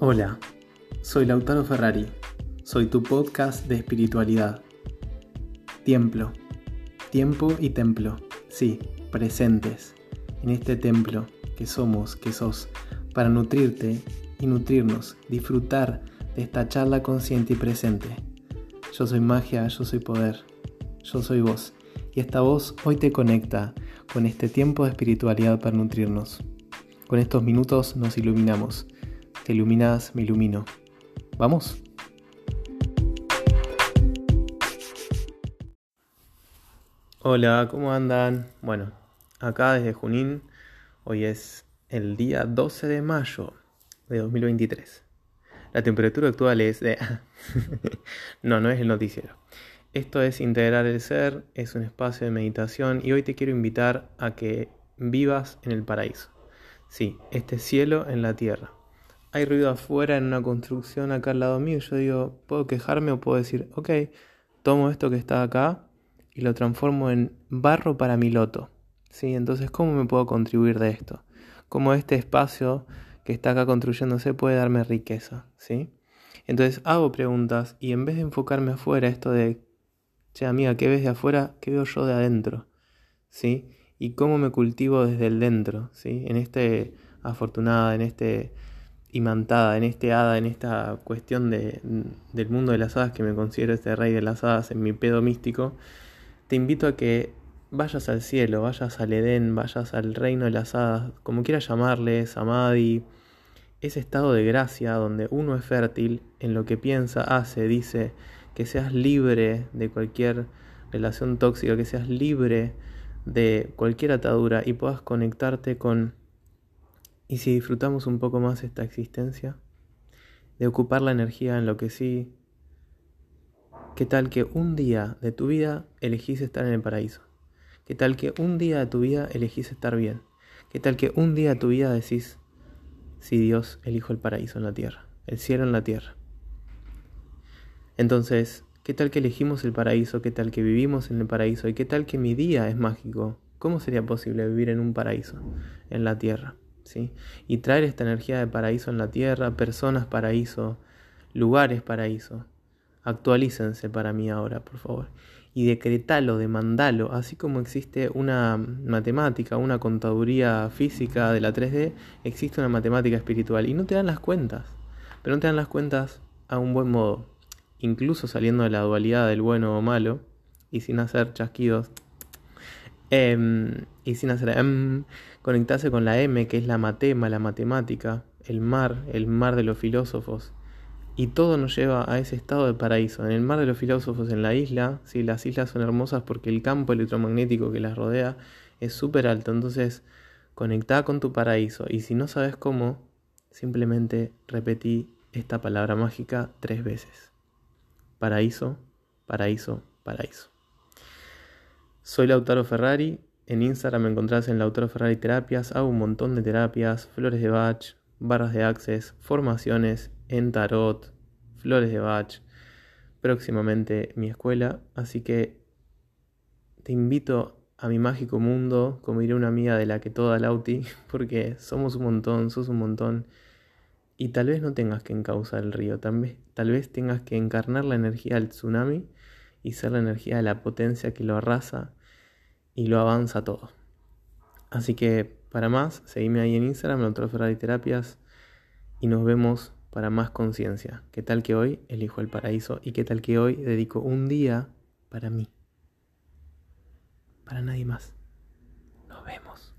Hola, soy Lautaro Ferrari, soy tu podcast de espiritualidad. Templo, tiempo y templo, sí, presentes. En este templo que somos, que sos, para nutrirte y nutrirnos, disfrutar de esta charla consciente y presente. Yo soy magia, yo soy poder, yo soy vos, y esta voz hoy te conecta con este tiempo de espiritualidad para nutrirnos. Con estos minutos nos iluminamos te iluminas, me ilumino. ¿Vamos? Hola, ¿cómo andan? Bueno, acá desde Junín, hoy es el día 12 de mayo de 2023. La temperatura actual es de... no, no es el noticiero. Esto es Integrar el Ser, es un espacio de meditación y hoy te quiero invitar a que vivas en el paraíso. Sí, este cielo en la tierra hay ruido afuera en una construcción acá al lado mío. Yo digo, ¿puedo quejarme o puedo decir, ok, tomo esto que está acá y lo transformo en barro para mi loto? ¿Sí? Entonces, ¿cómo me puedo contribuir de esto? ¿Cómo este espacio que está acá construyéndose puede darme riqueza? ¿Sí? Entonces hago preguntas y en vez de enfocarme afuera, esto de, che amiga, ¿qué ves de afuera? ¿Qué veo yo de adentro? ¿Sí? Y cómo me cultivo desde el dentro, ¿sí? En este afortunada, en este imantada en este hada, en esta cuestión de, del mundo de las hadas, que me considero este rey de las hadas en mi pedo místico, te invito a que vayas al cielo, vayas al Edén, vayas al reino de las hadas, como quieras llamarle, Samadhi, ese estado de gracia donde uno es fértil en lo que piensa, hace, dice, que seas libre de cualquier relación tóxica, que seas libre de cualquier atadura y puedas conectarte con ¿Y si disfrutamos un poco más esta existencia? De ocupar la energía en lo que sí. ¿Qué tal que un día de tu vida elegís estar en el paraíso? ¿Qué tal que un día de tu vida elegís estar bien? ¿Qué tal que un día de tu vida decís, si Dios elijo el paraíso en la tierra, el cielo en la tierra? Entonces, ¿qué tal que elegimos el paraíso? ¿Qué tal que vivimos en el paraíso? ¿Y qué tal que mi día es mágico? ¿Cómo sería posible vivir en un paraíso, en la tierra? Y traer esta energía de paraíso en la tierra, personas paraíso, lugares paraíso. Actualícense para mí ahora, por favor. Y decretalo, demandalo, así como existe una matemática, una contaduría física de la 3D, existe una matemática espiritual. Y no te dan las cuentas, pero no te dan las cuentas a un buen modo. Incluso saliendo de la dualidad del bueno o malo, y sin hacer chasquidos Em, y sin hacer em, conectarse con la M, que es la matema, la matemática, el mar, el mar de los filósofos. Y todo nos lleva a ese estado de paraíso. En el mar de los filósofos, en la isla, sí, las islas son hermosas porque el campo electromagnético que las rodea es súper alto. Entonces, conecta con tu paraíso. Y si no sabes cómo, simplemente repetí esta palabra mágica tres veces. Paraíso, paraíso, paraíso. Soy Lautaro Ferrari. En Instagram me encontrás en Lautaro Ferrari Terapias. Hago un montón de terapias, flores de Bach, barras de access, formaciones en tarot, flores de Bach. Próximamente mi escuela. Así que te invito a mi mágico mundo, como diré una amiga de la que toda Lauti, porque somos un montón, sos un montón. Y tal vez no tengas que encauzar el río, tal vez, tal vez tengas que encarnar la energía del tsunami y ser la energía de la potencia que lo arrasa y lo avanza todo. Así que para más, seguime ahí en Instagram, Lautaro Ferrari Terapias, y nos vemos para más conciencia. ¿Qué tal que hoy elijo el paraíso? ¿Y qué tal que hoy dedico un día para mí? Para nadie más. Nos vemos.